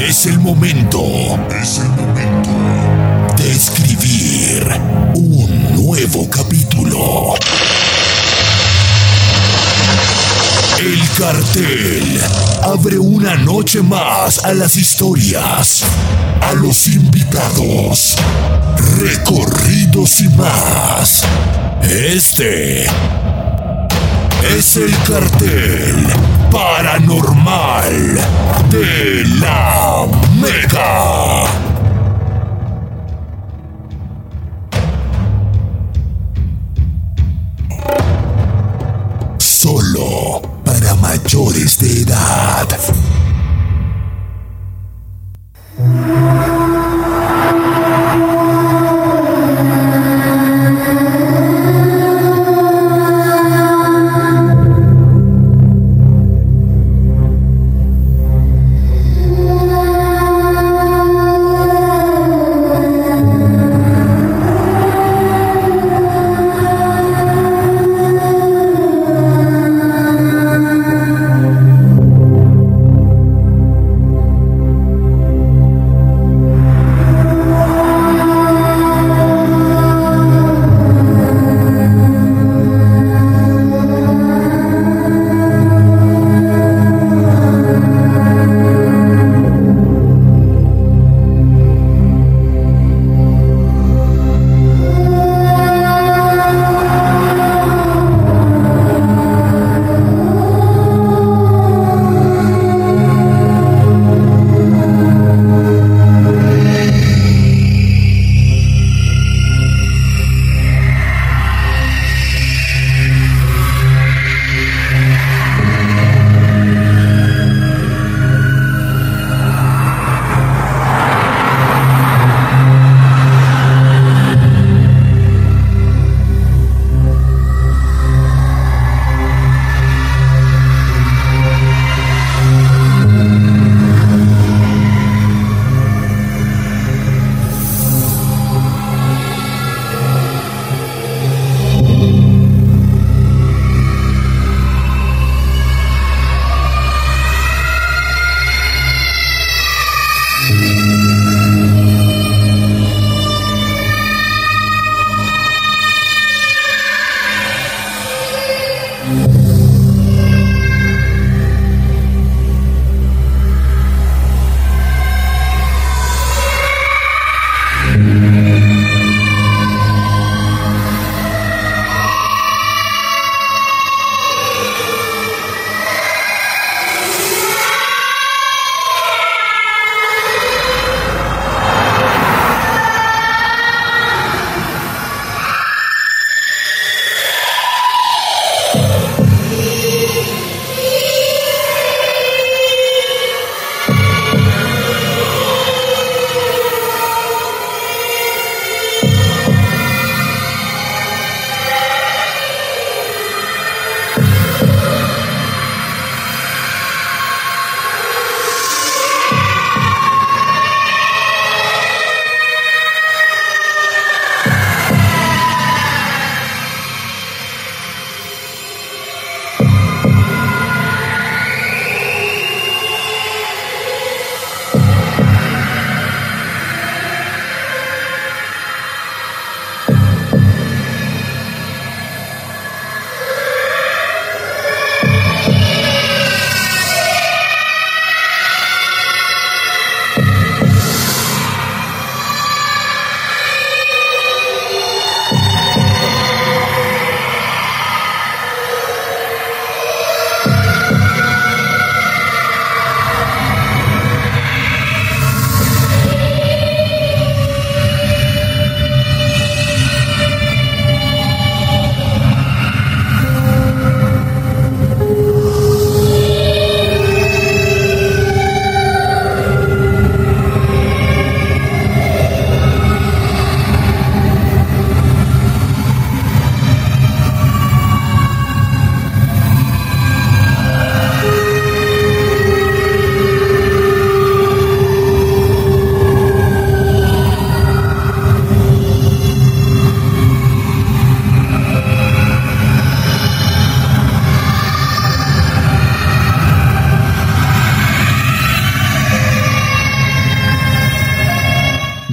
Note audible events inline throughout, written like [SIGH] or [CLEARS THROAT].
Es el momento. Es el momento de escribir un nuevo capítulo. El cartel abre una noche más a las historias, a los invitados, recorridos y más. Este es el cartel paranormal de la Mega. Solo para mayores de edad.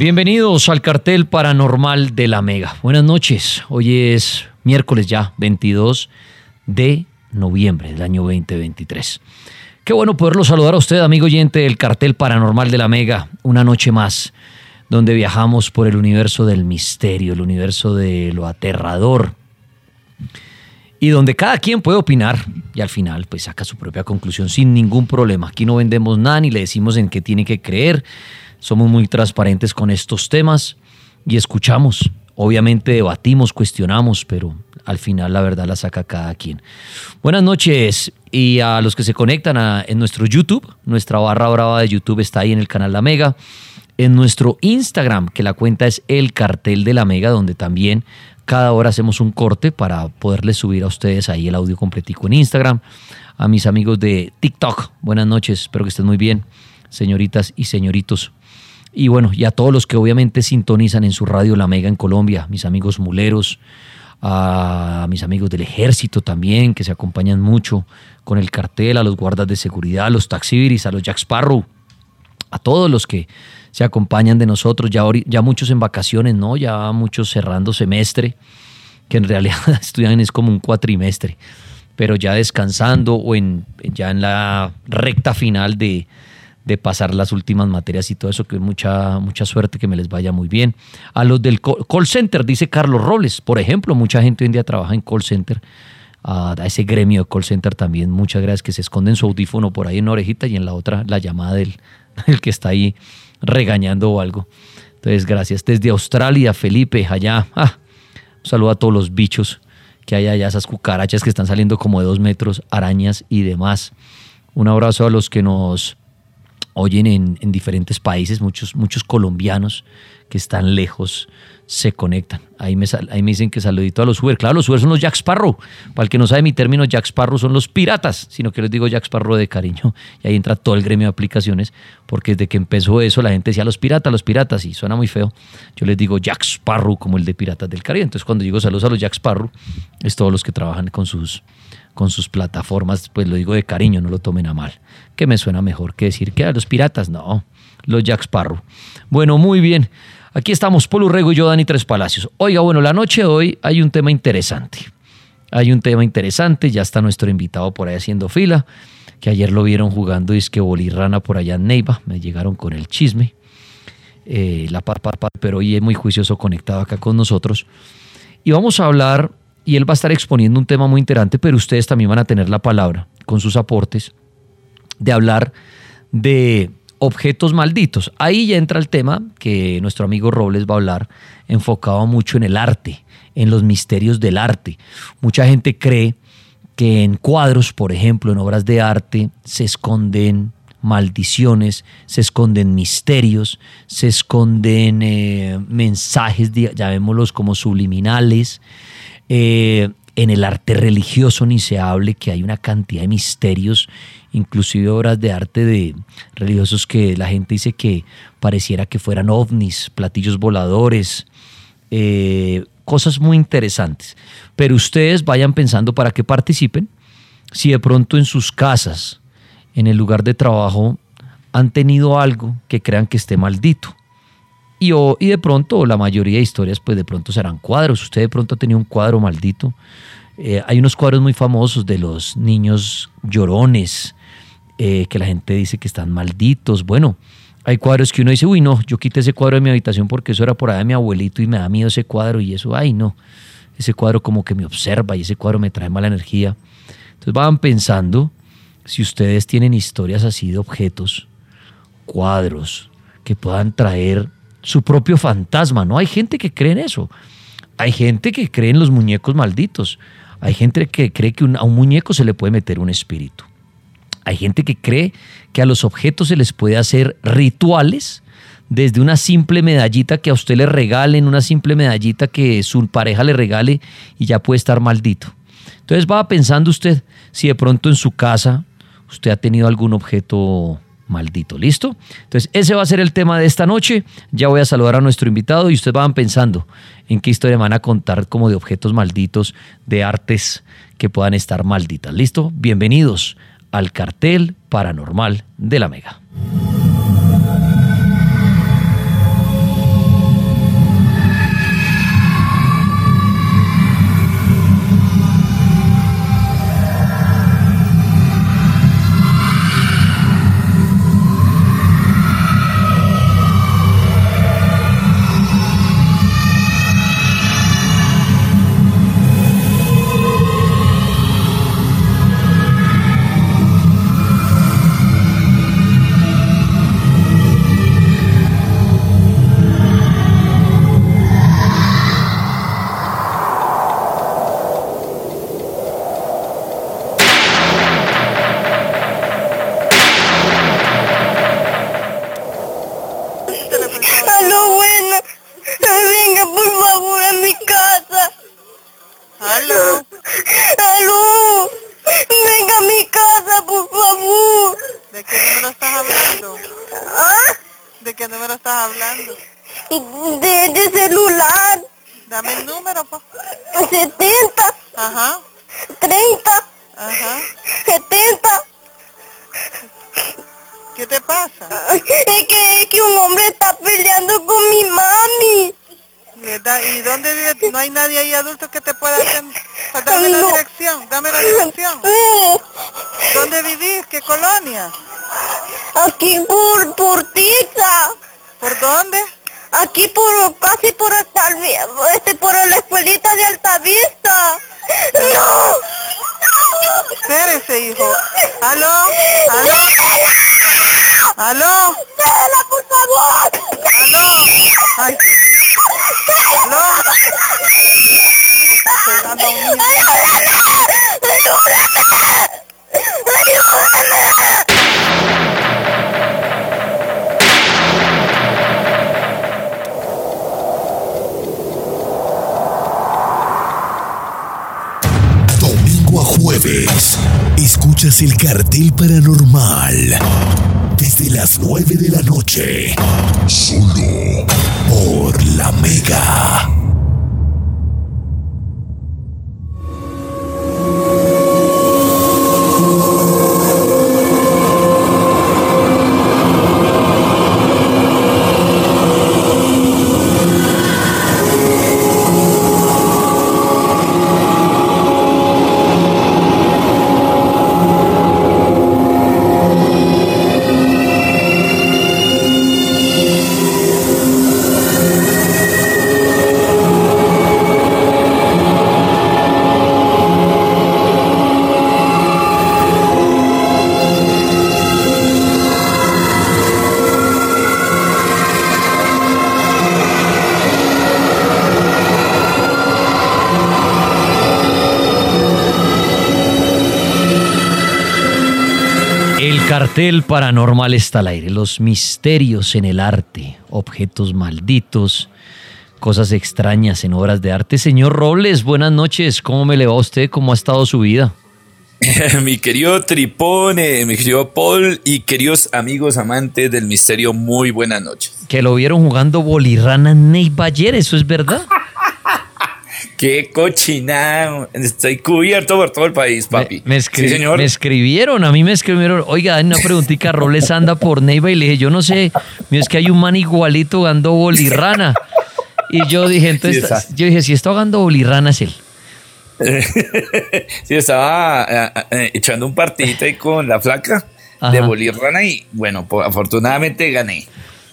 Bienvenidos al cartel paranormal de la Mega. Buenas noches. Hoy es miércoles ya, 22 de noviembre del año 2023. Qué bueno poderlo saludar a usted, amigo oyente del cartel paranormal de la Mega. Una noche más, donde viajamos por el universo del misterio, el universo de lo aterrador. Y donde cada quien puede opinar y al final pues saca su propia conclusión sin ningún problema. Aquí no vendemos nada ni le decimos en qué tiene que creer somos muy transparentes con estos temas y escuchamos. Obviamente debatimos, cuestionamos, pero al final la verdad la saca cada quien. Buenas noches y a los que se conectan en nuestro YouTube, nuestra barra brava de YouTube está ahí en el canal La Mega, en nuestro Instagram, que la cuenta es El Cartel de la Mega, donde también cada hora hacemos un corte para poderles subir a ustedes ahí el audio completico en Instagram. A mis amigos de TikTok, buenas noches, espero que estén muy bien, señoritas y señoritos. Y bueno, y a todos los que obviamente sintonizan en su radio La Mega en Colombia, mis amigos muleros, a mis amigos del ejército también, que se acompañan mucho con el cartel, a los guardas de seguridad, a los taxibiris, a los Jack Sparrow, a todos los que se acompañan de nosotros, ya, ya muchos en vacaciones, ¿no? Ya muchos cerrando semestre, que en realidad [LAUGHS] estudian es como un cuatrimestre, pero ya descansando o en, ya en la recta final de, de pasar las últimas materias y todo eso, que mucha, mucha suerte, que me les vaya muy bien. A los del call center, dice Carlos Robles, por ejemplo, mucha gente hoy en día trabaja en call center, a ese gremio de call center también, muchas gracias, que se esconden su audífono por ahí en una orejita y en la otra la llamada [LAUGHS] del, que está ahí regañando o algo. Entonces, gracias. Desde Australia, Felipe, allá, ah, un saludo a todos los bichos que hay allá, esas cucarachas que están saliendo como de dos metros, arañas y demás. Un abrazo a los que nos oyen en, diferentes países, muchos, muchos colombianos que están lejos se conectan. Ahí me, ahí me dicen que saludito a los Uber. Claro, los Uber son los Jack Sparrow. Para el que no sabe mi término, Jack Sparrow son los piratas, sino que les digo Jack Sparrow de cariño. Y ahí entra todo el gremio de aplicaciones, porque desde que empezó eso la gente decía los piratas, los piratas, y suena muy feo. Yo les digo Jack Sparrow como el de Piratas del Caribe. Entonces cuando digo saludos a los Jack Sparrow, es todos los que trabajan con sus, con sus plataformas, pues lo digo de cariño, no lo tomen a mal. Que me suena mejor que decir que a los piratas, no, los Jack Sparrow. Bueno, muy bien. Aquí estamos, Polo Rego y yo, Dani Tres Palacios. Oiga, bueno, la noche de hoy hay un tema interesante. Hay un tema interesante, ya está nuestro invitado por ahí haciendo fila, que ayer lo vieron jugando y es que Bolirrana por allá en Neiva, me llegaron con el chisme. Eh, la par, par, par, pero hoy es muy juicioso conectado acá con nosotros. Y vamos a hablar y él va a estar exponiendo un tema muy interesante, pero ustedes también van a tener la palabra con sus aportes de hablar de objetos malditos. Ahí ya entra el tema que nuestro amigo Robles va a hablar, enfocado mucho en el arte, en los misterios del arte. Mucha gente cree que en cuadros, por ejemplo, en obras de arte, se esconden maldiciones, se esconden misterios, se esconden eh, mensajes, llamémoslos como subliminales, eh, en el arte religioso ni se hable que hay una cantidad de misterios, inclusive obras de arte de religiosos que la gente dice que pareciera que fueran ovnis, platillos voladores, eh, cosas muy interesantes. Pero ustedes vayan pensando para que participen, si de pronto en sus casas, en el lugar de trabajo, han tenido algo que crean que esté maldito. Y, y de pronto, la mayoría de historias, pues de pronto serán cuadros. Usted de pronto ha tenido un cuadro maldito. Eh, hay unos cuadros muy famosos de los niños llorones, eh, que la gente dice que están malditos. Bueno, hay cuadros que uno dice, uy, no, yo quité ese cuadro de mi habitación porque eso era por allá de mi abuelito y me da miedo ese cuadro y eso, ay, no, ese cuadro como que me observa y ese cuadro me trae mala energía. Entonces van pensando si ustedes tienen historias así de objetos, cuadros, que puedan traer su propio fantasma, ¿no? Hay gente que cree en eso. Hay gente que cree en los muñecos malditos. Hay gente que cree que a un muñeco se le puede meter un espíritu. Hay gente que cree que a los objetos se les puede hacer rituales, desde una simple medallita que a usted le regalen, una simple medallita que su pareja le regale y ya puede estar maldito. Entonces va pensando usted si de pronto en su casa usted ha tenido algún objeto maldito. ¿Listo? Entonces, ese va a ser el tema de esta noche. Ya voy a saludar a nuestro invitado y ustedes van pensando en qué historia van a contar como de objetos malditos, de artes que puedan estar malditas. ¿Listo? Bienvenidos al cartel paranormal de la Mega. Ajá. 70. ¿Qué te pasa? Es que, es que un hombre está peleando con mi mami. ¿Verdad? ¿Y dónde vive? ¿No hay nadie ahí adulto que te pueda hacer? Pues dame la dirección, dame la dirección. [LAUGHS] Eh, ¿Dónde vivís? ¿Qué colonia? Aquí por, por Tiza. ¿Por dónde? Aquí por, casi por Altavi- este, por la escuelita de Altavista. No. Espérese, hijo. ¿Aló? ¿Aló? ¿Aló? Stella, por favor. ¿Aló? Ay. ¿Aló? Estoy dando a El cartel paranormal. Desde las 9 de la noche. Solo por la Mega. El cartel paranormal está al aire, los misterios en el arte, objetos malditos, cosas extrañas en obras de arte. Señor Robles, buenas noches, ¿cómo me le va a usted? ¿Cómo ha estado su vida? [LAUGHS] mi querido Tripone, mi querido Paul y queridos amigos amantes del misterio, muy buenas noches. Que lo vieron jugando bolirrana Neiva ayer, ¿eso es verdad? Qué cochinado. Estoy cubierto por todo el país, papi. Me, me escri- sí, señor. me escribieron, a mí me escribieron, oiga, hay una preguntita, Robles anda por Neiva y le dije, yo no sé, es que hay un man igualito jugando bolirrana. Y yo dije, entonces, Sí, yo dije, si está jugando bolirrana es él. [LAUGHS] sí, estaba eh, eh, echando un partidito ahí con la flaca de. Bolirrana y bueno, pues, afortunadamente gané.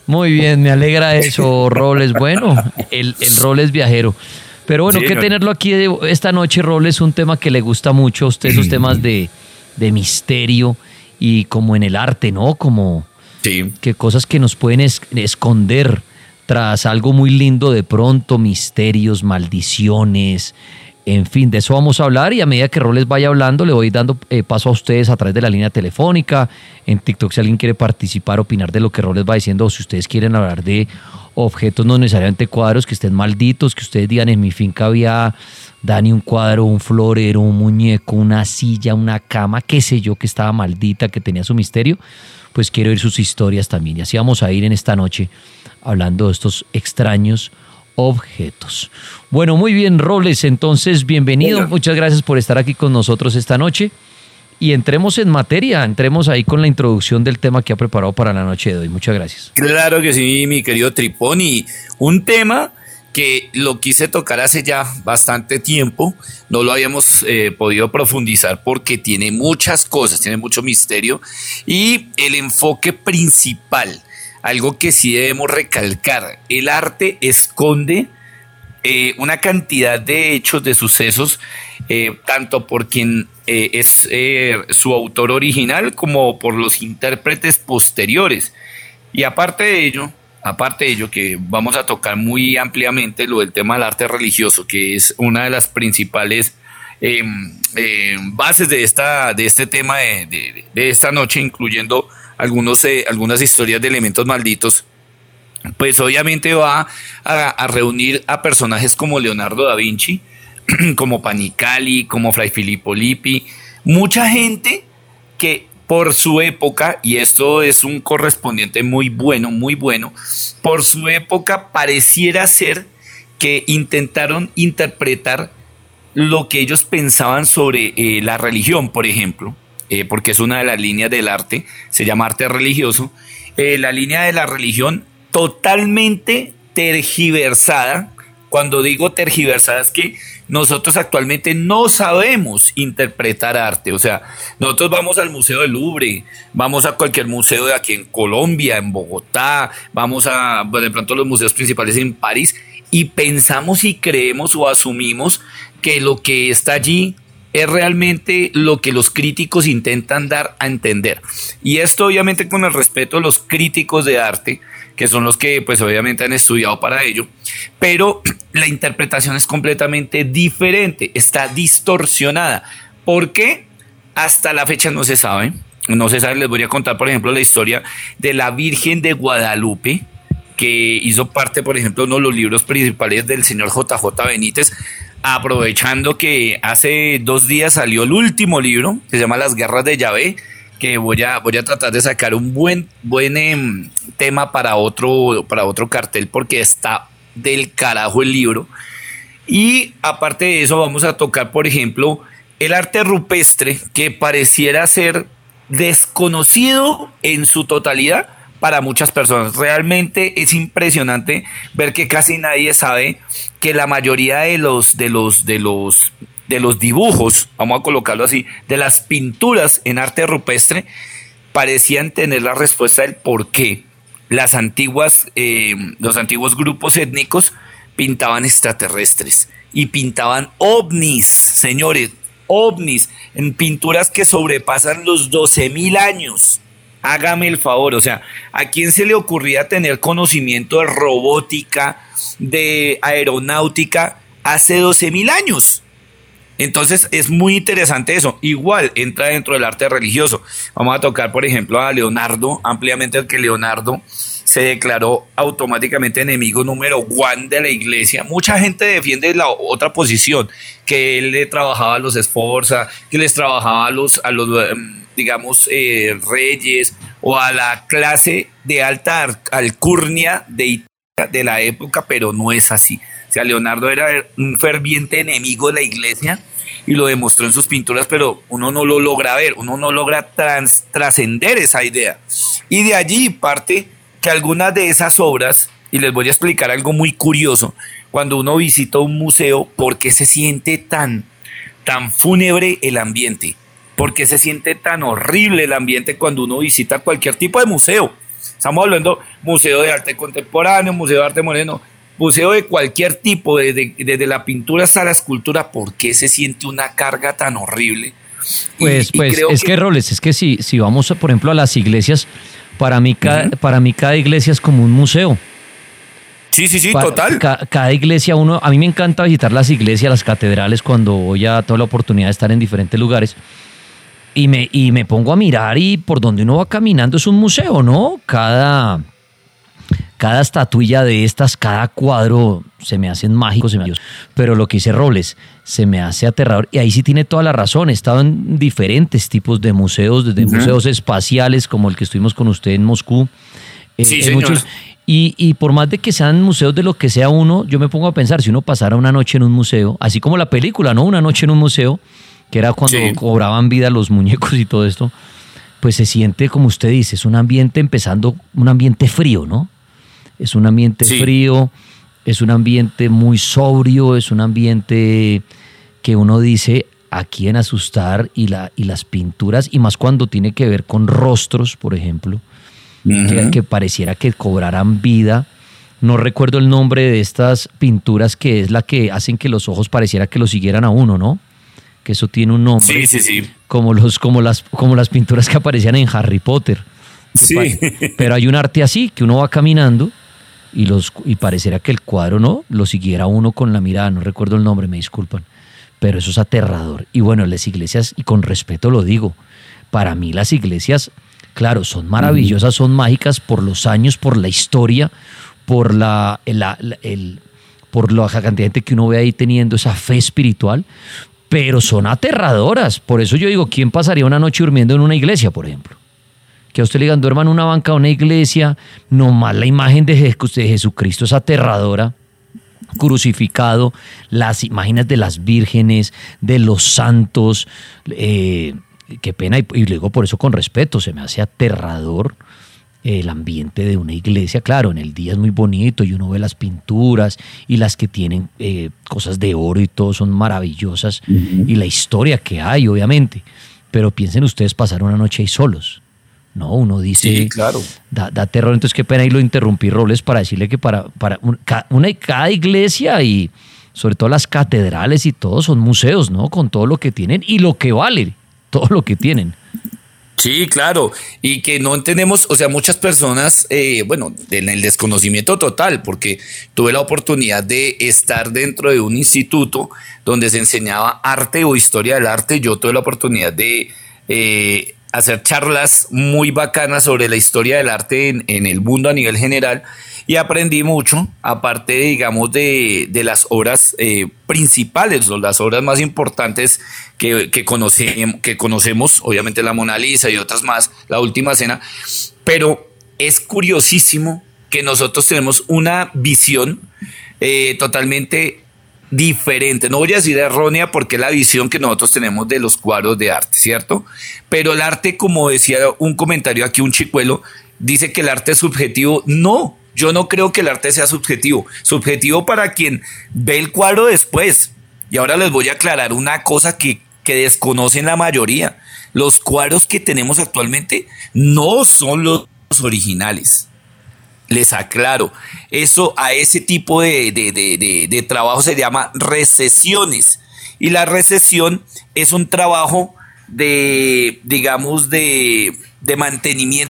Muy bien, me alegra eso, Robles. Bueno, el, el Robles viajero. Pero bueno, Sí, que tenerlo aquí de- esta noche, Robles, un tema que le gusta mucho a usted, esos temas de, de misterio y como en el arte, ¿no? Como Sí. que cosas que nos pueden es- esconder tras algo muy lindo de pronto, misterios, maldiciones, en fin, de eso vamos a hablar y a medida que Roles vaya hablando le voy dando eh, paso a ustedes a través de la línea telefónica, en TikTok si alguien quiere participar, opinar de lo que Roles va diciendo o si ustedes quieren hablar de objetos no necesariamente cuadros que estén malditos, que ustedes digan en mi finca había Dani un cuadro, un florero, un muñeco, una silla, una cama, qué sé yo, que estaba maldita, que tenía su misterio, pues quiero oír sus historias también. Y así vamos a ir en esta noche hablando de estos extraños objetos. Bueno, muy bien, Robles, entonces bienvenido. Muchas gracias por estar aquí con nosotros esta noche. Y entremos en materia, entremos ahí con la introducción del tema que ha preparado para la noche de hoy. Muchas gracias. Claro que sí, mi querido Tripón. Y un tema que lo quise tocar hace ya bastante tiempo, no lo habíamos eh, podido profundizar porque tiene muchas cosas, tiene mucho misterio. Y el enfoque principal, algo que sí debemos recalcar, el arte esconde eh, una cantidad de hechos, de sucesos, eh, tanto por quien eh, es su autor original como por los intérpretes posteriores. Y aparte de ello, aparte de ello, que vamos a tocar muy ampliamente lo del tema del arte religioso, que es una de las principales eh, eh, bases de, esta, de este tema de- de esta noche, incluyendo algunos, algunas historias de elementos malditos pues obviamente va a, a reunir a personajes como Leonardo da Vinci, [CLEARS THROAT] como Panicali, como Fray Filippo Lippi, mucha gente que por su época, y esto es un correspondiente muy bueno, muy bueno, por su época pareciera ser que intentaron interpretar lo que ellos pensaban sobre eh, la religión, por ejemplo, eh, porque es una de las líneas del arte, se llama arte religioso, eh, la línea de la religión totalmente tergiversada. Cuando digo tergiversada es que nosotros actualmente no sabemos interpretar arte. O sea, nosotros vamos al Museo del Louvre, vamos a cualquier museo de aquí en Colombia, en Bogotá, vamos a de pronto los museos principales en París y pensamos y creemos o asumimos que lo que está allí es realmente lo que los críticos intentan dar a entender. Y esto obviamente con el respeto de los críticos de arte, que son los que pues obviamente han estudiado para ello, pero [CLEARS THROAT] la interpretación es completamente diferente, está distorsionada. ¿Por qué? Hasta la fecha no se sabe. No se sabe, les voy a contar por ejemplo la historia de la Virgen de Guadalupe, que hizo parte, por ejemplo, uno de los libros principales del señor JJ Benítez, aprovechando que hace dos días salió el último libro, que se llama Las Guerras de Yahvé, que voy a, voy a tratar de sacar un buen, buen em, tema para otro, para otro cartel, porque está del carajo el libro. Y aparte de eso, vamos a tocar, por ejemplo, el arte rupestre, que pareciera ser desconocido en su totalidad, para muchas personas. Realmente es impresionante ver que casi nadie sabe que la mayoría de los de los de los de los dibujos, vamos a colocarlo así, de las pinturas en arte rupestre parecían tener la respuesta del por qué las antiguas eh, los antiguos grupos étnicos pintaban extraterrestres y pintaban ovnis, señores, ovnis en pinturas que sobrepasan los 12 mil años hágame el favor, o sea, ¿a quién se le ocurría tener conocimiento de robótica, de aeronáutica hace 12 mil años? Entonces es muy interesante eso. Igual entra dentro del arte religioso. Vamos a tocar, por ejemplo, a Leonardo, ampliamente que Leonardo se declaró automáticamente enemigo número one de la iglesia. Mucha gente defiende la otra posición, que él le trabajaba a los Esforza, que les trabajaba a los, a los em, digamos, eh, reyes o a la clase de alta alcurnia de de la época, pero no es así. O sea, Leonardo era un ferviente enemigo de la iglesia y lo demostró en sus pinturas, pero uno no lo logra ver, uno no logra trascender esa idea. Y de allí parte que algunas de esas obras, y les voy a explicar algo muy curioso, cuando uno visita un museo, ¿por qué se siente tan, tan fúnebre el ambiente? ¿Por qué se siente tan horrible el ambiente cuando uno visita cualquier tipo de museo? Estamos hablando museo de arte contemporáneo, museo de arte moderno, museo de cualquier tipo, desde, desde la pintura hasta la escultura. ¿Por qué se siente una carga tan horrible? Pues, pues es que, Roles, es que si, si vamos, por ejemplo, a las iglesias, para mí, cada, para mí cada iglesia es como un museo. Sí, sí, sí, total. cada iglesia, uno, a mí me encanta visitar las iglesias, las catedrales, cuando voy a toda la oportunidad de estar en diferentes lugares. Y me, y me pongo a mirar y por donde uno va caminando es un museo, ¿no? Cada, cada estatuilla de estas, cada cuadro se me hacen mágicos, se me pero lo que dice Robles se me hace aterrador y ahí sí tiene toda la razón. He estado en diferentes tipos de museos, desde museos espaciales como el que estuvimos con usted en Moscú. Eh, sí, y, y, por más de que sean museos de lo que sea uno, yo me pongo a pensar, si uno pasara una noche en un museo, así como la película, ¿no? Una noche en un museo, que era cuando cobraban vida los muñecos y todo esto, pues se siente, como usted dice, es un ambiente empezando, un ambiente frío, ¿no? Es un ambiente frío, es un ambiente muy sobrio, es un ambiente que uno dice a quién asustar y, la, y las pinturas, y más cuando tiene que ver con rostros, por ejemplo, que, que, pareciera que cobraran vida. No recuerdo el nombre de estas pinturas que es la que hacen que los ojos pareciera que lo siguieran a uno, ¿no? Que eso tiene un nombre. Sí, sí, sí. Como, los, como, las, como las pinturas que aparecían en Harry Potter. Sí. Pero hay un arte así, que uno va caminando y, los, y pareciera que el cuadro no lo siguiera uno con la mirada, no recuerdo el nombre, me disculpan. Pero eso es aterrador. Y bueno, las iglesias, y con respeto lo digo, para mí las iglesias, claro, son maravillosas, son mágicas por los años, por la historia, por la, el por la cantidad de gente que uno ve ahí teniendo esa fe espiritual, pero son aterradoras. Por eso yo digo, ¿quién pasaría una noche durmiendo en una iglesia, por ejemplo? Que a usted le digan, duerma en una banca de una iglesia, nomás la imagen de, de Jesucristo es aterradora crucificado, las imágenes de las vírgenes, de los santos, eh, qué pena, y, y luego por eso con respeto, se me hace aterrador el ambiente de una iglesia. Claro, en el día es muy bonito y uno ve las pinturas y las que tienen eh, cosas de oro y todo son maravillosas y la historia que hay, obviamente. Pero piensen ustedes pasar una noche ahí solos. No, uno dice, Sí, claro. da, da terror, entonces qué pena y lo interrumpí, Robles, para decirle que para, para un- ca- una, cada iglesia y sobre todo las catedrales y todo son museos, ¿no? Con todo lo que tienen y lo que vale, todo lo que tienen. Sí, claro, y que no entendemos, o sea, muchas personas, eh, bueno, en el desconocimiento total, porque tuve la oportunidad de estar dentro de un instituto donde se enseñaba arte o historia del arte, yo tuve la oportunidad de eh, hacer charlas muy bacanas sobre la historia del arte en, en el mundo a nivel general y aprendí mucho, aparte, digamos, de, de las obras eh, principales o las obras más importantes que, que, que conocemos, obviamente la Mona Lisa y otras más, la Última Cena, pero es curiosísimo que nosotros tenemos una visión eh, totalmente diferente. No voy a decir errónea porque es la visión que nosotros tenemos de los cuadros de arte, ¿cierto? Pero el arte, como decía un comentario aquí, un chicuelo, dice que el arte es subjetivo. No, yo no creo que el arte sea subjetivo. Subjetivo para quien ve el cuadro después. Y ahora les voy a aclarar una cosa que, que desconocen la mayoría. Los cuadros que tenemos actualmente no son los originales. Les aclaro, eso a ese tipo de, de, de, de, trabajo se llama recesiones. Y la recesión es un trabajo de, digamos, de, de mantenimiento.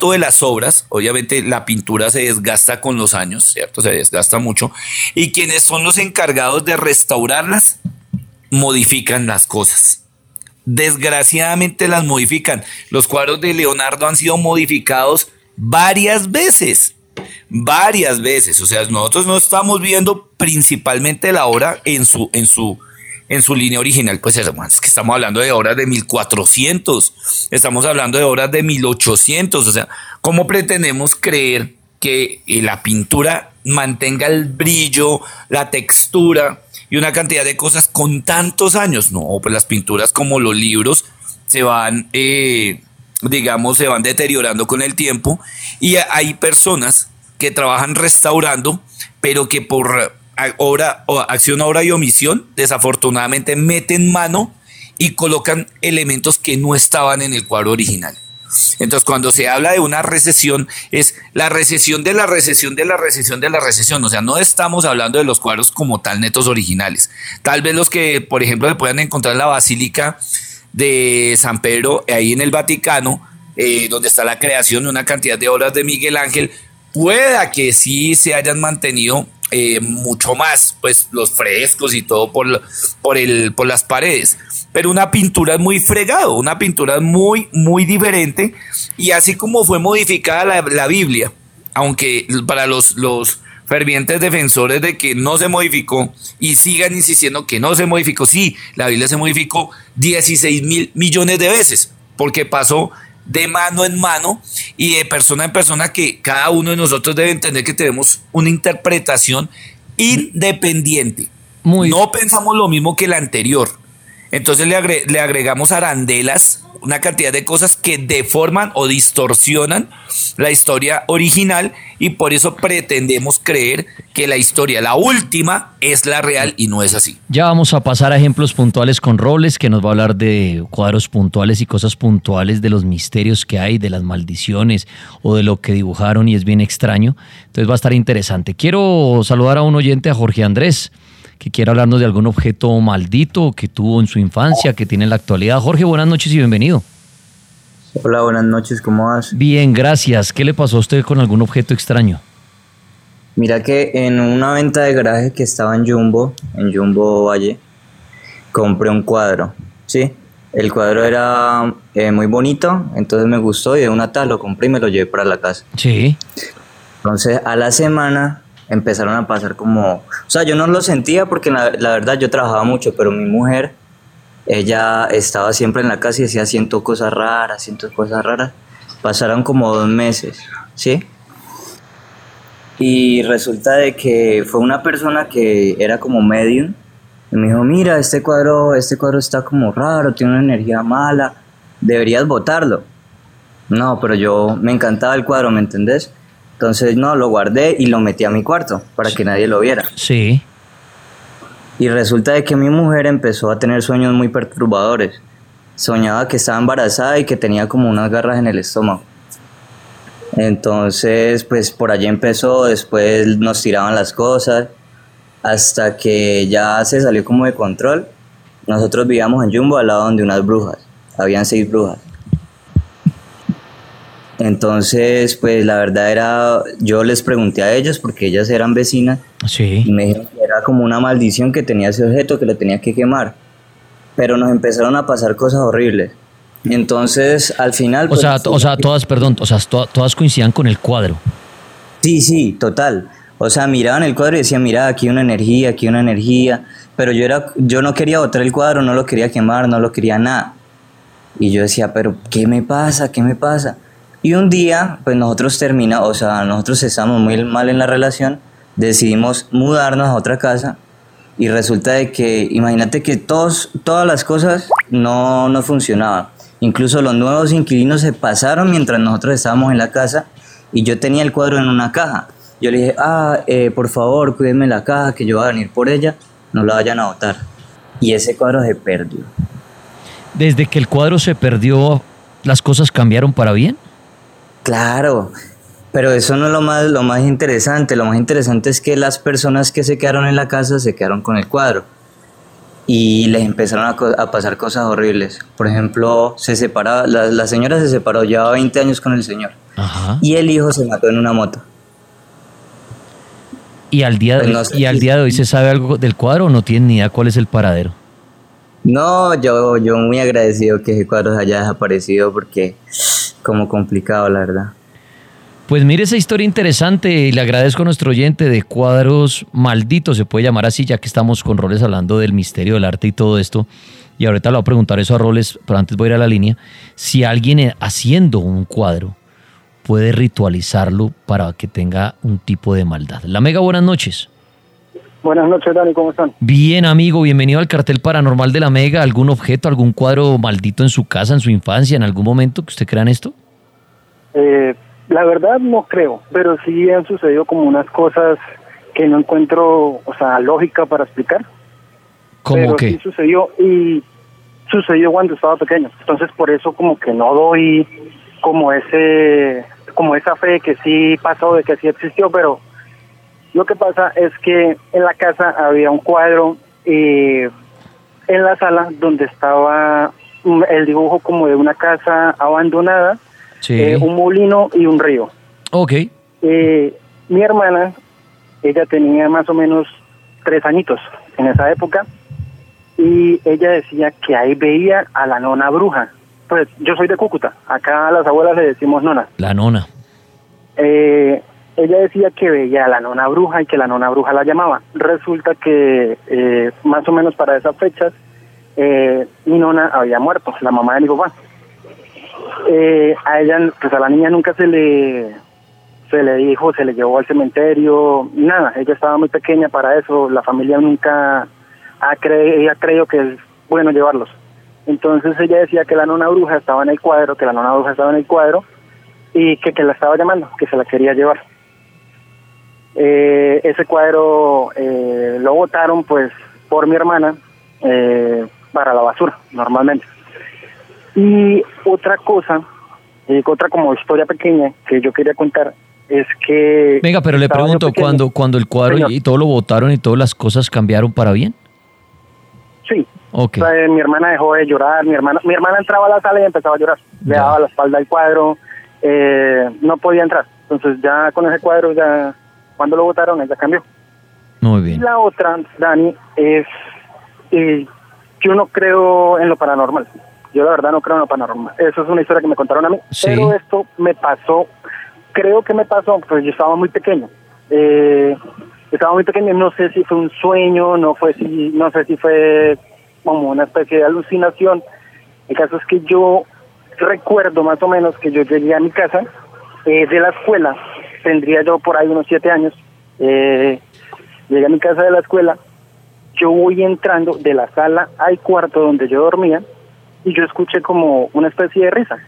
De las obras, obviamente la pintura se desgasta con los años, ¿cierto? Se desgasta mucho. Y quienes son los encargados de restaurarlas, modifican las cosas. Desgraciadamente las modifican. Los cuadros de Leonardo han sido modificados varias veces. Varias veces. O sea, nosotros no estamos viendo principalmente la obra en su, en su, en su línea original, pues hermano, es que estamos hablando de obras de 1400, estamos hablando de obras de 1800, o sea, ¿cómo pretendemos creer que eh, la pintura mantenga el brillo, la textura y una cantidad de cosas con tantos años? No, pues las pinturas como los libros se van, eh, digamos, se van deteriorando con el tiempo y hay personas que trabajan restaurando, pero que por obra, o acción, obra y omisión, desafortunadamente meten mano y colocan elementos que no estaban en el cuadro original. Entonces, cuando se habla de una recesión, es la recesión de la recesión de la recesión de la recesión. O sea, no estamos hablando de los cuadros como tal netos originales. Tal vez los que, por ejemplo, se puedan encontrar en la Basílica de San Pedro, ahí en el Vaticano, eh, donde está la creación de una cantidad de obras de Miguel Ángel, pueda que sí se hayan mantenido eh, mucho más, pues los frescos y todo por, por, el, por las paredes. Pero una pintura muy fregado, una pintura muy, muy diferente. Y así como fue modificada la, la Biblia, aunque para los, los fervientes defensores de que no se modificó y sigan insistiendo que no se modificó, sí, la Biblia se modificó 16 mil millones de veces, porque pasó de mano en mano y de persona en persona que cada uno de nosotros debe entender que tenemos una interpretación independiente. Muy no pensamos lo mismo que la anterior. Entonces le, agre le, agregamos arandelas, una cantidad de cosas que deforman o distorsionan la historia original y por eso pretendemos creer que la historia, la última, es la real y no es así. Ya vamos a pasar a ejemplos puntuales con Robles, que nos va a hablar de cuadros puntuales y cosas puntuales, de los misterios que hay, de las maldiciones o de lo que dibujaron y es bien extraño. Entonces va a estar interesante. Quiero saludar a un oyente, a Jorge Andrés que quiera hablarnos de algún objeto maldito que tuvo en su infancia, que tiene en la actualidad. Jorge, buenas noches y bienvenido. Hola, buenas noches, ¿cómo vas? Bien, gracias. ¿Qué le pasó a usted con algún objeto extraño? Mira que en una venta de garaje que estaba en Jumbo, en Jumbo Valle, compré un cuadro, ¿sí? El cuadro era eh, muy bonito, entonces me gustó y de una tal lo compré y me lo llevé para la casa. Sí. Entonces a la semana empezaron a pasar como... O sea, yo no lo sentía porque la, la verdad yo trabajaba mucho, pero mi mujer, ella estaba siempre en la casa y decía, siento cosas raras, siento cosas raras. Pasaron como dos meses, ¿sí? Y resulta de que fue una persona que era como medium y me dijo, mira, este cuadro, este cuadro está como raro, tiene una energía mala, deberías botarlo. No, pero yo me encantaba el cuadro, ¿me entendés? Entonces, no, lo guardé y lo metí a mi cuarto para que nadie lo viera. Sí. Y resulta de que mi mujer empezó a tener sueños muy perturbadores. Soñaba que estaba embarazada y que tenía como unas garras en el estómago. Entonces, pues por allí empezó, después nos tiraban las cosas hasta que ya se salió como de control. Nosotros vivíamos en Jumbo al lado de unas brujas, habían seis brujas. Entonces, pues la verdad era, yo les pregunté a ellos porque ellas eran vecinas Sí. y me dijeron que era como una maldición que tenía ese objeto que lo tenía que quemar. Pero nos empezaron a pasar cosas horribles. Entonces, al final... O pues, sea, to- o sea, todas, perdón, o sea, to- todas coincidían con el cuadro. Sí, sí, total. O sea, miraban el cuadro y decían, mira, aquí una energía, aquí una energía. Pero yo, era, yo no quería botar el cuadro, no lo quería quemar, no lo quería nada. Y yo decía, pero ¿qué me pasa? ¿Qué me pasa? Y un día, pues nosotros terminamos, o sea, nosotros estamos muy mal en la relación, decidimos mudarnos a otra casa y resulta de que, imagínate que todos, todas las cosas no, no funcionaban. Incluso los nuevos inquilinos se pasaron mientras nosotros estábamos en la casa y yo tenía el cuadro en una caja. Yo le dije, ah, eh, por favor, cuídenme la caja, que yo voy a venir por ella, no la vayan a botar. Y ese cuadro se perdió. Desde que el cuadro se perdió, ¿las cosas cambiaron para bien? Claro, pero eso no es lo más, lo más interesante. Lo más interesante es que las personas que se quedaron en la casa se quedaron con el cuadro y les empezaron a, co- a pasar cosas horribles. Por ejemplo, se separaba, la, la señora se separó, llevaba 20 años con el señor Ajá. y el hijo se mató en una moto. ¿Y al, día de, Pues no sé ¿Y al día de hoy se sabe algo del cuadro o no tiene ni idea cuál es el paradero? No, yo, yo muy agradecido que ese cuadro haya desaparecido porque como complicado, la verdad. Pues mire esa historia interesante y le agradezco a nuestro oyente de cuadros malditos, se puede llamar así, ya que estamos con Roles hablando del misterio del arte y todo esto. Y ahorita le voy a preguntar eso a Roles, pero antes voy a ir a la línea. Si alguien eh, haciendo un cuadro puede ritualizarlo para que tenga un tipo de maldad. La Mega, buenas noches. Buenas noches, Dani, ¿cómo están? Bien, amigo, bienvenido al cartel paranormal de la Mega. ¿Algún objeto, algún cuadro maldito en su casa, en su infancia, en algún momento que usted crea en esto? Eh, la verdad no creo, pero sí han sucedido como unas cosas que no encuentro, o sea, lógica para explicar. ¿Cómo pero qué? sí sucedió y sucedió cuando estaba pequeño. Entonces por eso como que no doy como ese, como esa fe que sí pasó, de que sí existió, pero lo que pasa es que en la casa había un cuadro eh, en la sala donde estaba el dibujo como de una casa abandonada, Sí. eh, un molino y un río. Ok. Eh, mi hermana, ella tenía más o menos tres añitos en esa época y ella decía que ahí veía a la nona bruja. Pues yo soy de Cúcuta, acá a las abuelas le decimos nona. La nona. Eh, ella decía que veía a la nona bruja y que la nona bruja la llamaba. Resulta que eh, más o menos para esas fechas eh, mi nona había muerto, la mamá de mi papá. Eh, a ella, pues a la niña nunca se le se le dijo, se le llevó al cementerio, nada, ella estaba muy pequeña para eso, la familia nunca ha, cre ha creído que es bueno llevarlos. Entonces ella decía que la nona bruja estaba en el cuadro, que la nona bruja estaba en el cuadro y que, que la estaba llamando, que se la quería llevar. Eh, ese cuadro eh, lo botaron pues por mi hermana eh, para la basura, normalmente. Y otra cosa, eh, otra como historia pequeña que yo quería contar, es que... Venga, pero le pregunto, cuando, cuando el cuadro Señor. y todo lo votaron y todas las cosas cambiaron para bien. Sí. Ok. O sea, eh, mi hermana dejó de llorar, mi hermana, mi hermana entraba a la sala y empezaba a llorar. Le daba la espalda al cuadro, eh, no podía entrar. Entonces ya con ese cuadro, ya cuando lo votaron, ella cambió. Muy bien. la otra, Dani, es eh, yo no creo en lo paranormal. Yo la verdad no creo en lo paranormal. Eso es una historia que me contaron a mí. Sí. Pero esto me pasó, creo que me pasó, pues yo estaba muy pequeño. Eh, estaba muy pequeño, no sé si fue un sueño, no fue si, no sé si fue como una especie de alucinación. El caso es que yo recuerdo más o menos que yo llegué a mi casa eh, de la escuela, tendría yo por ahí unos siete años, eh, llegué a mi casa de la escuela, yo voy entrando de la sala al cuarto donde yo dormía y yo escuché como una especie de risa.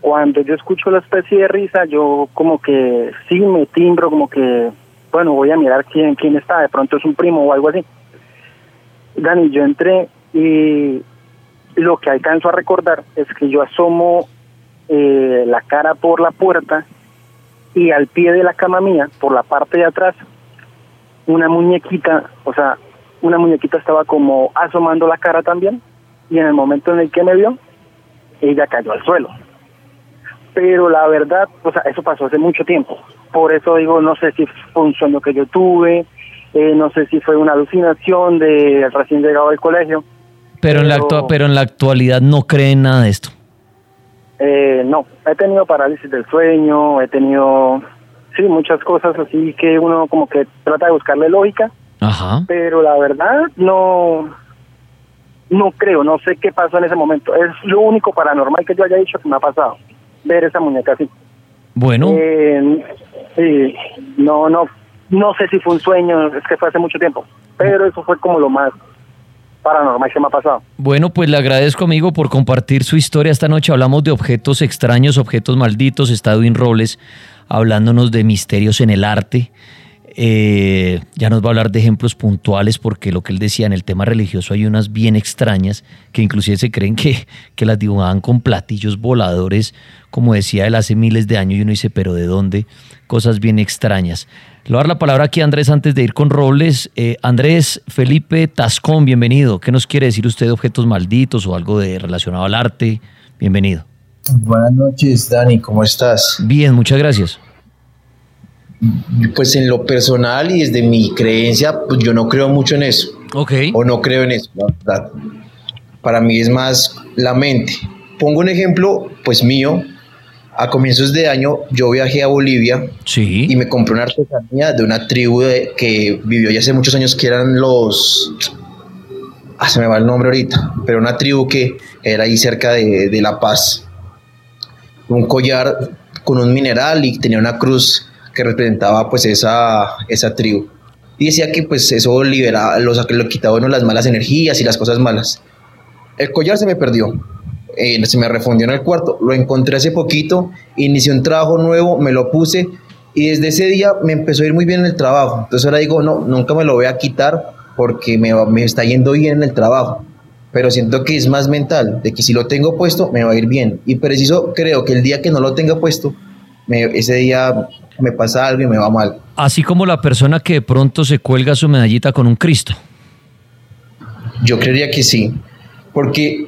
Cuando yo escucho la especie de risa, yo como que sí me timbro, como que, bueno, voy a mirar quién, quién está, de pronto es un primo o algo así. Dani, yo entré y lo que alcanzo a recordar es que yo asomo eh, la cara por la puerta y al pie de la cama mía, por la parte de atrás, una muñequita, o sea, una muñequita estaba como asomando la cara también y en el momento en el que me vio, ella cayó al suelo. Pero la verdad, o sea, eso pasó hace mucho tiempo. Por eso digo, no sé si fue un sueño que yo tuve, eh, no sé si fue una alucinación de recién llegado del colegio. Pero en, la Pero- actua- pero en la actualidad no creen nada de esto. Eh, no, he tenido parálisis del sueño, he tenido, sí, muchas cosas así que uno como que trata de buscarle lógica, Ajá. pero la verdad no, no creo, no sé qué pasó en ese momento. Es lo único paranormal que yo haya dicho que me ha pasado, ver esa muñeca así. Bueno, Eh, sí, no, no, no sé si fue un sueño, es que fue hace mucho tiempo, pero eso fue como lo más paranormal que me ha pasado. bueno, pues le agradezco, amigo, por compartir su historia esta noche. Hablamos de objetos extraños, objetos malditos. Está Edwin Robles hablándonos de misterios en el arte. Eh, ya nos va a hablar de ejemplos puntuales porque lo que él decía en el tema religioso hay unas bien extrañas que inclusive se creen que, que las dibujaban con platillos voladores, como decía él hace miles de años y uno dice, pero ¿de dónde? Cosas bien extrañas. Le voy a dar la palabra aquí a Andrés antes de ir con Robles. Eh, Andrés Felipe Tascón, bienvenido. ¿Qué nos quiere decir usted de objetos malditos o algo de relacionado al arte? Bienvenido. Buenas noches, Dani, ¿cómo estás? Bien, muchas gracias. Pues en lo personal y desde mi creencia, pues yo no creo mucho en eso. Ok. O no creo en eso, la verdad. Para mí es más la mente. Pongo un ejemplo, pues mío. A comienzos de año yo viajé a Bolivia sí. y me compré una artesanía de una tribu de- que vivió ya hace muchos años que eran los... Ah, se me va el nombre ahorita, pero una tribu que era ahí cerca de, de La Paz. Un collar con un mineral y tenía una cruz que representaba pues esa, esa tribu. Y decía que pues eso liberaba, lo, lo quitaba uno las malas energías y las cosas malas. El collar se me perdió. Eh, se me refundió en el cuarto. Lo encontré hace poquito. Inicié un trabajo nuevo, me lo puse. Y desde ese día me empezó a ir muy bien en el trabajo. Entonces ahora digo, no, nunca me lo voy a quitar porque me, me está yendo bien en el trabajo. Pero siento que es más mental, de que si lo tengo puesto me va a ir bien. Y preciso creo que el día que no lo tenga puesto, me- ese día me pasa algo y me va mal. Así como la persona que de pronto se cuelga su medallita con un Cristo. Yo creería que sí, porque,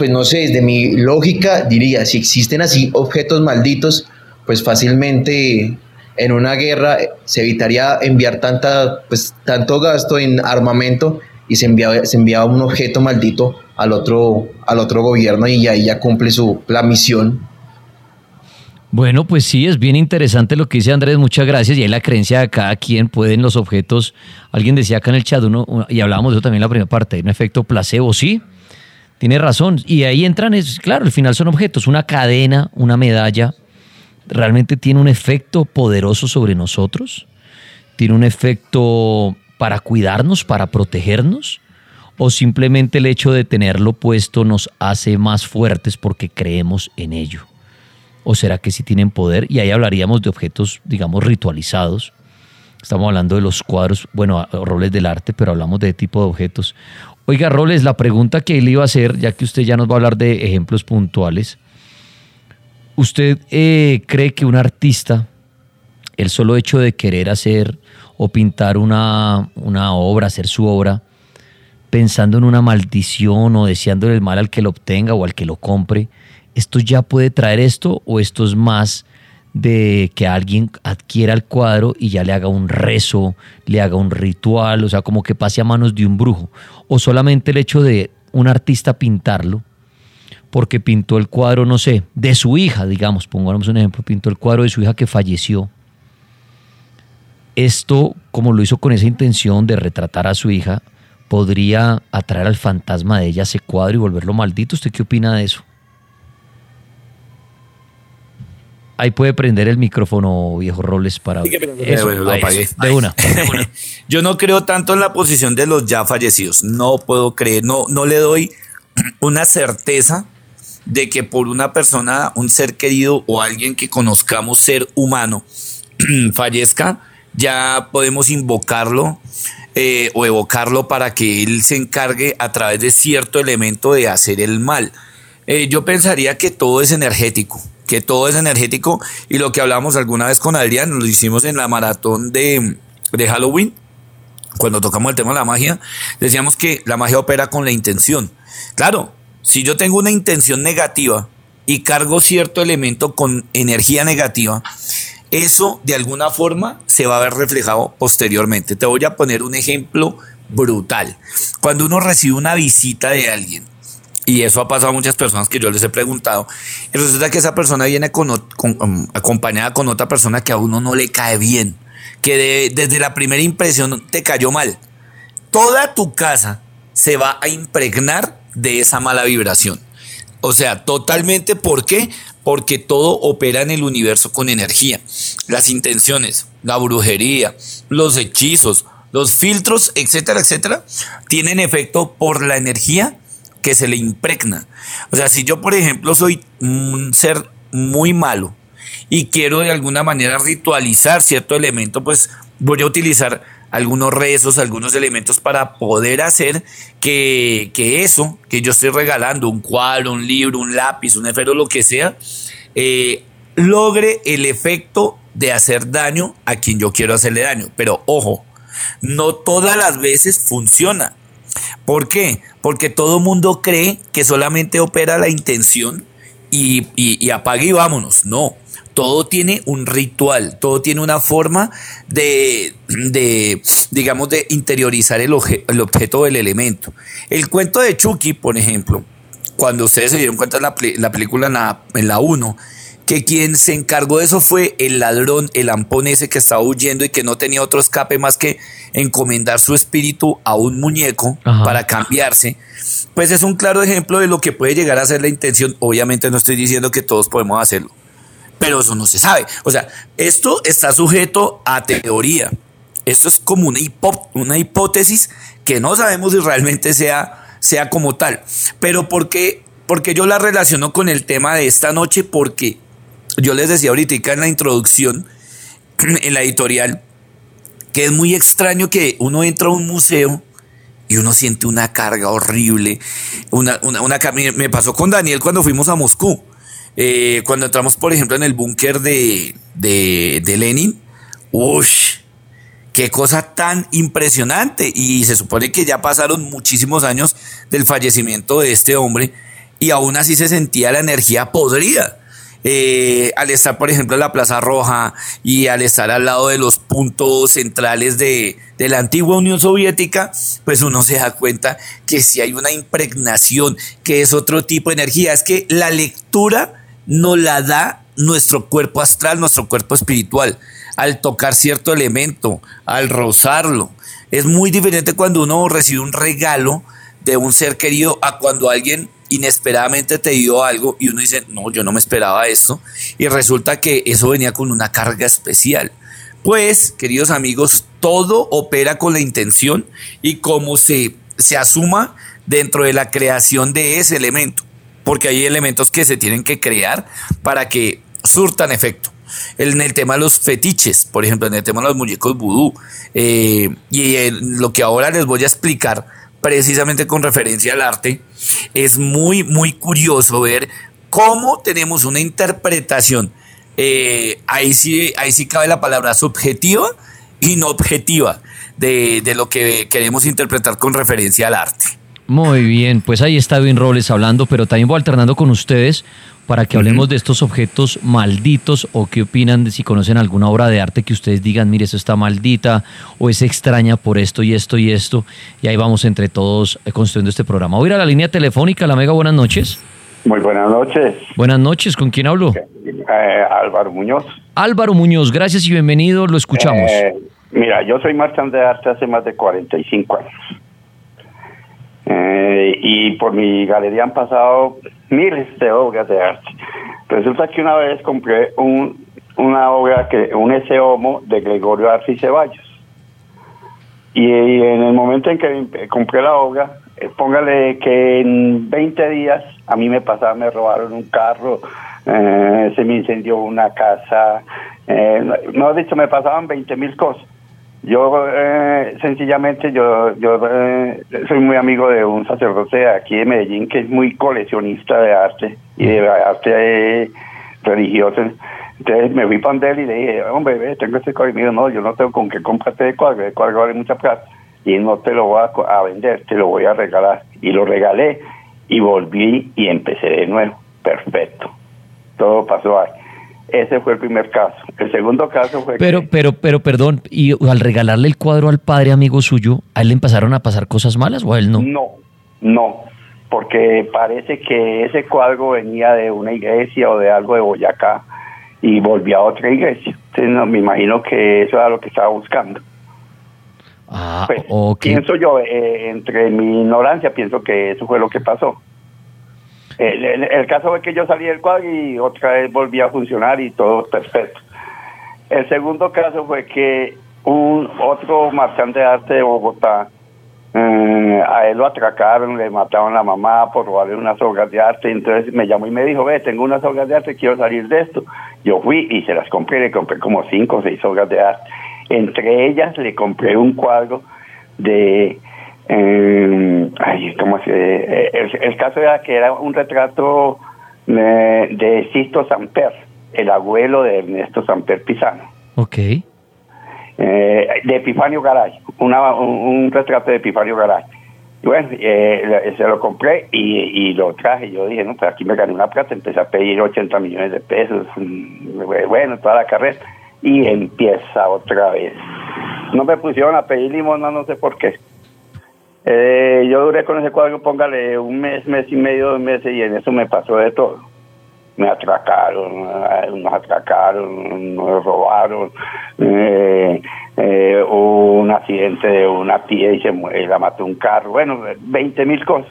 pues no sé, desde mi lógica diría, si existen así objetos malditos, pues fácilmente en una guerra se evitaría enviar tanta, pues, tanto gasto en armamento y se enviaba, se un objeto maldito al otro, al otro gobierno y ahí ya cumple su, la misión. Bueno, pues sí, es bien interesante lo que dice Andrés, muchas gracias. Y ahí la creencia de cada quien, pueden los objetos, alguien decía acá en el chat, uno- y hablábamos de eso también en la primera parte, hay un efecto placebo, sí, tiene razón. Y ahí entran, es, claro, al final son objetos, una cadena, una medalla, realmente tiene un efecto poderoso sobre nosotros, tiene un efecto para cuidarnos, para protegernos, o simplemente el hecho de tenerlo puesto nos hace más fuertes porque creemos en ello. ¿O será que sí tienen poder? Y ahí hablaríamos de objetos, digamos, ritualizados. Estamos hablando de los cuadros, bueno, roles del arte, pero hablamos de tipo de objetos. Oiga, Roles, la pregunta que le iba a hacer, ya que usted ya nos va a hablar de ejemplos puntuales, ¿usted eh, cree que un artista el solo hecho de querer hacer o pintar una, una obra, hacer su obra, pensando en una maldición o deseándole el mal al que lo obtenga o al que lo compre, ¿esto ya puede traer esto o esto es más de que alguien adquiera el cuadro y ya le haga un rezo, le haga un ritual, o sea, como que pase a manos de un brujo? O solamente el hecho de un artista pintarlo, porque pintó el cuadro, no sé, de su hija, digamos, pongamos un ejemplo, pintó el cuadro de su hija que falleció. Esto, como lo hizo con esa intención de retratar a su hija, podría atraer al fantasma de ella ese cuadro y volverlo maldito. ¿Usted qué opina de eso? Ahí puede prender el micrófono, viejo Robles, para... Eso, lo apagué. [LAUGHS] de una. Yo no creo tanto en la posición de los ya fallecidos. No puedo creer, no, no le doy [CLEARS THROAT] una certeza de que por una persona, un ser querido o alguien que conozcamos ser humano [CLEARS THROAT] fallezca, ya podemos invocarlo eh, o evocarlo para que él se encargue a través de cierto elemento de hacer el mal. Eh, yo pensaría que todo es energético que todo es energético y lo que hablamos alguna vez con Adrián, lo hicimos en la maratón de, de Halloween, cuando tocamos el tema de la magia, decíamos que la magia opera con la intención. Claro, si yo tengo una intención negativa y cargo cierto elemento con energía negativa, eso de alguna forma se va a ver reflejado posteriormente. Te voy a poner un ejemplo brutal. Cuando uno recibe una visita de alguien y eso ha pasado a muchas personas que yo les he preguntado. Resulta que esa persona viene um, acompañada con otra persona que a uno no le cae bien, que desde la primera impresión te cayó mal. Toda tu casa se va a impregnar de esa mala vibración. O sea, totalmente, ¿por qué? Porque todo opera en el universo con energía. Las intenciones, la brujería, los hechizos, los filtros, etcétera, etcétera, tienen efecto por la energía que se le impregna. O sea, si yo, por ejemplo, soy un ser muy malo y quiero de alguna manera ritualizar cierto elemento, pues voy a utilizar algunos rezos, algunos elementos para poder hacer que, eso que yo estoy regalando, un cuadro, un libro, un lápiz, un efero, lo que sea, eh, logre el efecto de hacer daño a quien yo quiero hacerle daño. Pero ojo, no todas las veces funciona. ¿Por qué? Porque todo mundo cree que solamente opera la intención y, y, apague y vámonos. No, todo tiene un ritual, todo tiene una forma de, digamos, de interiorizar el, el, objeto del elemento. El cuento de Chucky, por ejemplo, cuando ustedes se dieron cuenta en la, la película en la, en la 1, que quien se encargó de eso fue el ladrón, el ampón ese que estaba huyendo y que no tenía otro escape más que encomendar su espíritu a un muñeco para cambiarse, pues es un claro ejemplo de lo que puede llegar a ser la intención. Obviamente no estoy diciendo que todos podemos hacerlo, pero eso no se sabe. O sea, esto está sujeto a teoría. Esto es como una, una hipótesis que no sabemos si realmente sea, sea como tal. Pero ¿por qué? Porque yo la relaciono con el tema de esta noche porque yo les decía ahorita en la introducción, [CLEARS THROAT] en la editorial, que es muy extraño que uno entra a un museo y uno siente una carga horrible. Una, una, me pasó con Daniel cuando fuimos a Moscú. Eh, cuando entramos, por ejemplo, en el búnker de, de, de, Lenin. ¡Uy! ¡Qué cosa tan impresionante! Y se supone que ya pasaron muchísimos años del fallecimiento de este hombre y aún así se sentía la energía podrida. Eh, al estar, por ejemplo, en la Plaza Roja y al estar al lado de los puntos centrales de, la antigua Unión Soviética, pues uno se da cuenta que si hay una impregnación, que es otro tipo de energía, es que la lectura nos la da nuestro cuerpo astral, nuestro cuerpo espiritual, al tocar cierto elemento, al rozarlo. Es muy diferente cuando uno recibe un regalo de un ser querido a cuando alguien inesperadamente te dio algo y uno dice, no, yo no me esperaba esto. Y resulta que eso venía con una carga especial. Pues, queridos amigos, todo opera con la intención y cómo se, se asuma dentro de la creación de ese elemento. Porque hay elementos que se tienen que crear para que surtan efecto. En el tema de los fetiches, por ejemplo, en el tema de los muñecos vudú, eh, y en lo que ahora les voy a explicar, precisamente con referencia al arte, es muy, muy curioso ver cómo tenemos una interpretación eh, ahí, sí, ahí sí cabe la palabra subjetiva y no objetiva de, de lo que queremos interpretar con referencia al arte. Muy bien, pues ahí está Edwin Robles hablando, pero también voy alternando con ustedes para que hablemos de estos objetos malditos o qué opinan de si conocen alguna obra de arte que ustedes digan, mire, eso está maldita o es extraña por esto y esto y esto. Y ahí vamos entre todos eh, construyendo este programa. Voy a ir a la línea telefónica. La Mega, buenas noches. Muy buenas noches. Buenas noches, ¿con quién hablo? Eh, Álvaro Muñoz. Álvaro Muñoz, gracias y bienvenido, lo escuchamos. Eh, mira, yo soy marchante de arte hace más de 45 años. Eh, y por mi galería han pasado miles de obras de arte. Resulta que una vez compré un, una obra, que un ese homo de Gregorio Arce y Ceballos. Y, en el momento en que compré la obra, eh, póngale que en 20 días a mí me pasaba, me robaron un carro, eh, se me incendió una casa, eh, no, dicho, me pasaban 20 mil cosas. Yo eh, sencillamente yo yo eh, soy muy amigo de un sacerdote aquí de Medellín que es muy coleccionista de arte y de arte eh, religioso. Entonces me fui para él y le dije, hombre, ve, tengo este cuadro. Y me dijo, no, yo no tengo con qué comprarte de cuadro, el cuadro vale mucha plata y no te lo voy a, a vender, te lo voy a regalar. Y lo regalé y volví y empecé de nuevo. Perfecto. Todo pasó ahí. Ese fue el primer caso. El segundo caso fue Pero, pero, pero, perdón, ¿y al regalarle el cuadro al padre amigo suyo, a él le empezaron a pasar cosas malas o a él no? No, no, porque parece que ese cuadro venía de una iglesia o de algo de Boyacá y volvió a otra iglesia. Entonces no, me imagino que eso era lo que estaba buscando. Ah, Pues, ok. Pienso yo, eh, entre mi ignorancia, pienso que eso fue lo que pasó. El, caso fue que yo salí del cuadro y otra vez volví a funcionar y todo perfecto. El segundo caso fue que un otro marchante de arte de Bogotá, eh, a él lo atracaron, le mataron a la mamá por robarle unas obras de arte, entonces me llamó y me dijo, ve, tengo unas obras de arte, quiero salir de esto. Yo fui y se las compré, le compré como cinco o seis obras de arte. Entre ellas le compré un cuadro de... eh, ay, ¿cómo se eh, el, el caso era que era un retrato eh, de Sisto Samper, el abuelo de Ernesto Samper Pizano Ok. eh, de Epifanio Garay, una, un, un retrato de Epifanio Garay. Y bueno, eh, se lo compré y, y lo traje. Yo dije, no, pues aquí me gané una plata. Empecé a pedir 80 millones de pesos. mm, Bueno, toda la carrera. Y empieza otra vez. No me pusieron a pedir limosna, no sé por qué. Eh, yo duré con ese cuadro, póngale un mes, mes y medio, dos meses, y en eso me pasó de todo me atracaron, eh, nos atracaron, nos robaron, eh, eh, hubo un accidente de una tía y se muere, la mató un carro, bueno, 20 mil cosas.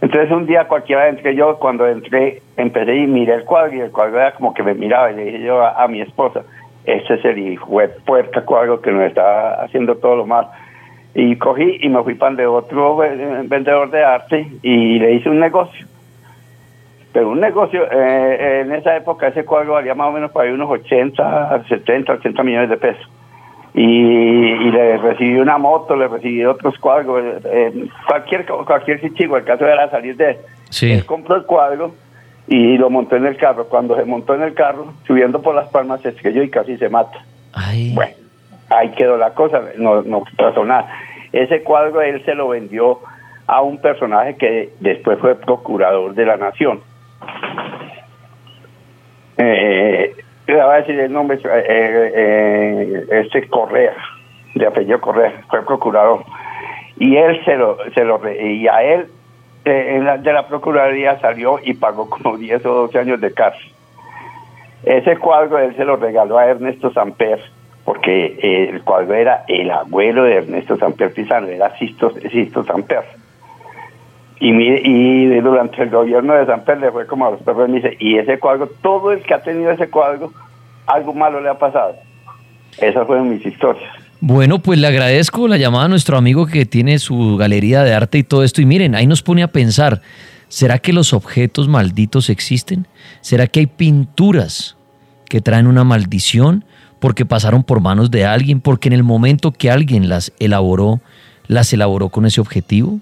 Entonces un día cualquiera entré yo, cuando entré, empecé y miré el cuadro y el cuadro era como que me miraba y le dije yo a, a mi esposa, este es el hijo de puerta cuadro que nos está haciendo todo lo mal. Y cogí y me fui para de otro vendedor de arte y le hice un negocio pero un negocio, eh, en esa época ese cuadro valía más o menos para ahí unos 80, 70, 80 millones de pesos. Y, y le recibí una moto, le recibí otros cuadros, eh, eh, cualquier cualquier chico, el caso era salir de él. Sí. Él compró el cuadro y lo montó en el carro. Cuando se montó en el carro, subiendo por las palmas, se estrelló y casi se mata. Bueno, ahí quedó la cosa, no, no pasó nada. Ese cuadro él se lo vendió a un personaje que después fue procurador de la nación. Eh, le voy a decir el nombre, eh, eh, este Correa, de apellido Correa, fue procurador. Y él se lo, se lo y a él eh, de la Procuraduría salió y pagó como [LAUGHS] 10 o 12 años de cárcel. Ese cuadro él se lo regaló a Ernesto Samper, porque el cuadro era el abuelo de Ernesto Samper Pizano, era Sisto, Sisto Samper. Y, y durante el gobierno de Samper le fue como a los perros, me dice, y ese cuadro, todo el que ha tenido ese cuadro, algo malo le ha pasado. Esas fueron mis historias. Bueno, pues le agradezco la llamada a nuestro amigo que tiene su galería de arte y todo esto. Y miren, ahí nos pone a pensar, ¿será que los objetos malditos existen? ¿Será que hay pinturas que traen una maldición porque pasaron por manos de alguien, porque en el momento que alguien las elaboró, las elaboró con ese objetivo?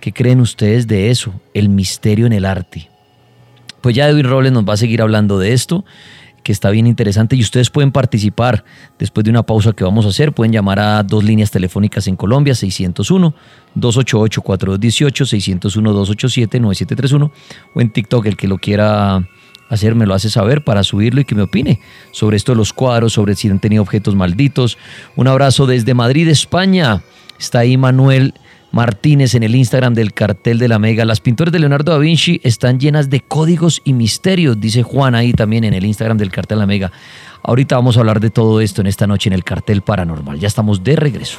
¿Qué creen ustedes de eso? El misterio en el arte. Pues ya Edwin Robles nos va a seguir hablando de esto que está bien interesante y ustedes pueden participar después de una pausa que vamos a hacer. Pueden llamar a dos líneas telefónicas en Colombia, 601-288-4218, 601-287-9731 o en TikTok, el que lo quiera hacer me lo hace saber para subirlo y que me opine sobre esto de los cuadros, sobre si han tenido objetos malditos. Un abrazo desde Madrid, España. Está ahí Manuel Martínez en el Instagram del cartel de la Mega. Las pinturas de Leonardo da Vinci están llenas de códigos y misterios, dice Juan ahí también en el Instagram del cartel de la Mega. Ahorita vamos a hablar de todo esto en esta noche en el cartel paranormal. Ya estamos de regreso.